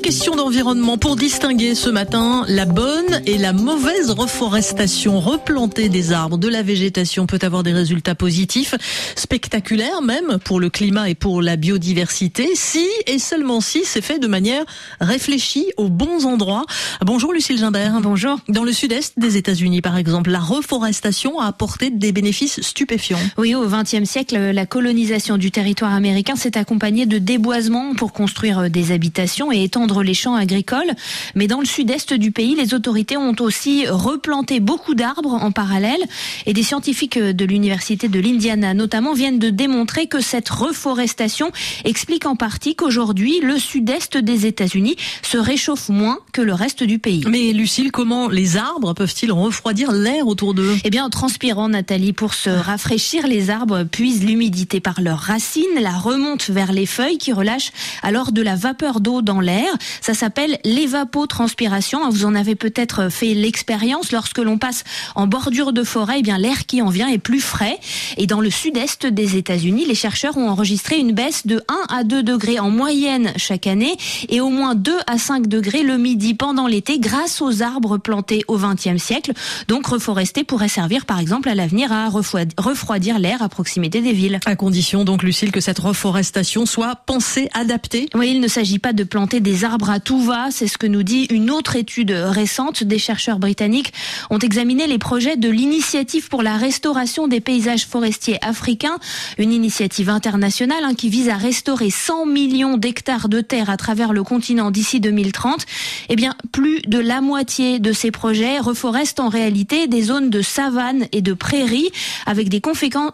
question d'environnement pour distinguer ce matin la bonne et la mauvaise reforestation. Replanter des arbres, de la végétation peut avoir des résultats positifs, spectaculaires même pour le climat et pour la biodiversité, si et seulement si c'est fait de manière réfléchie aux bons endroits. Bonjour Lucille Gimbert. Bonjour. Dans le sud-est des États-Unis par exemple, la reforestation a apporté des bénéfices stupéfiants. Oui, au XXe siècle, la colonisation du territoire américain s'est accompagnée de déboisements pour construire des habitations et étendre les champs agricoles. Mais dans le sud-est du pays, les autorités ont aussi replanté beaucoup d'arbres en parallèle. Et des scientifiques de l'université de l'Indiana, notamment, viennent de démontrer que cette reforestation explique en partie qu'aujourd'hui, le sud-est des États-Unis se réchauffe moins que le reste du pays. Mais Lucille, comment les arbres peuvent-ils refroidir l'air autour d'eux? Eh bien, en transpirant, Nathalie, pour se rafraîchir, les arbres puisent l'humidité par leurs racines, la remontent vers les feuilles qui relâchent alors de la vapeur d'eau dans l'air. Ça s'appelle l'évapotranspiration. Vous en avez peut-être fait l'expérience lorsque l'on passe en bordure de forêt. Eh bien, l'air qui en vient est plus frais. Et dans le sud-est des États-Unis, les chercheurs ont enregistré une baisse de 1 à 2 degrés en moyenne chaque année et au moins 2 à 5 degrés le midi pendant l'été grâce aux arbres plantés au XXe siècle. Donc, reforester pourrait servir par exemple à l'avenir à refroidir l'air à proximité des villes. À condition donc, Lucille, que cette reforestation soit pensée, adaptée. Oui, il ne s'agit pas de planter des arbres à tout va, c'est ce que nous dit une autre étude récente. Des chercheurs britanniques ont examiné les projets de l'initiative pour la restauration des paysages forestiers africains, une initiative internationale hein, qui vise à restaurer 100 millions d'hectares de terre à travers le continent d'ici 2030. Eh bien, plus de la moitié de ces projets reforestent en réalité des zones de savane et de prairies avec des,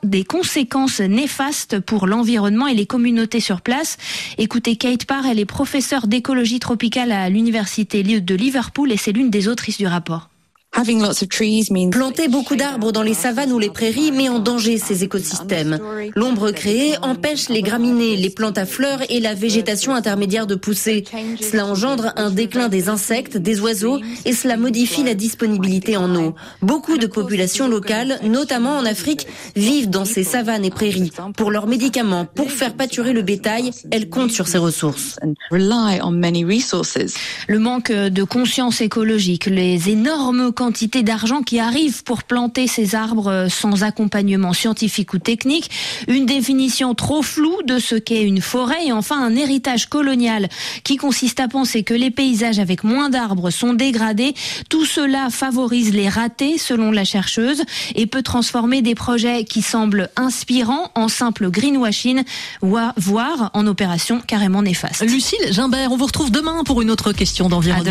des conséquences néfastes pour l'environnement et les communautés sur place. Écoutez Kate Parr, elle est professeure d'écologie tropicale à l'université de Liverpool et c'est l'une des autrices du rapport. Planter beaucoup d'arbres dans les savanes ou les prairies met en danger ces écosystèmes. L'ombre créée empêche les graminées, les plantes à fleurs et la végétation intermédiaire de pousser. Cela engendre un déclin des insectes, des oiseaux et cela modifie la disponibilité en eau. Beaucoup de populations locales, notamment en Afrique, vivent dans ces savanes et prairies. Pour leurs médicaments, pour faire pâturer le bétail, elles comptent sur ces ressources. Le manque de conscience écologique, les énormes quantité d'argent qui arrive pour planter ces arbres euh, sans accompagnement scientifique ou technique, une définition trop floue de ce qu'est une forêt et enfin un héritage colonial qui consiste à penser que les paysages avec moins d'arbres sont dégradés. Tout cela favorise les ratés selon la chercheuse et peut transformer des projets qui semblent inspirants en simple greenwashing, voire en opération carrément néfaste. Lucille Gimbert, on vous retrouve demain pour une autre question d'environnement.